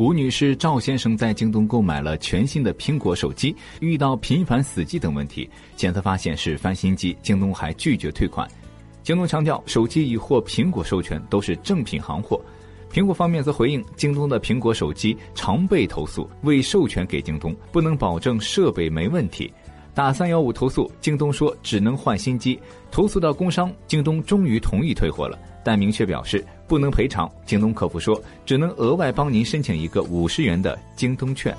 吴女士、赵先生在京东购买了全新的苹果手机，遇到频繁死机等问题，检测发现是翻新机，京东还拒绝退款。京东强调，手机已获苹果授权，都是正品行货。苹果方面则回应，京东的苹果手机常被投诉，未授权给京东，不能保证设备没问题。打三幺五投诉，京东说只能换新机。投诉到工商，京东终于同意退货了，但明确表示不能赔偿。京东客服说，只能额外帮您申请一个五十元的京东券。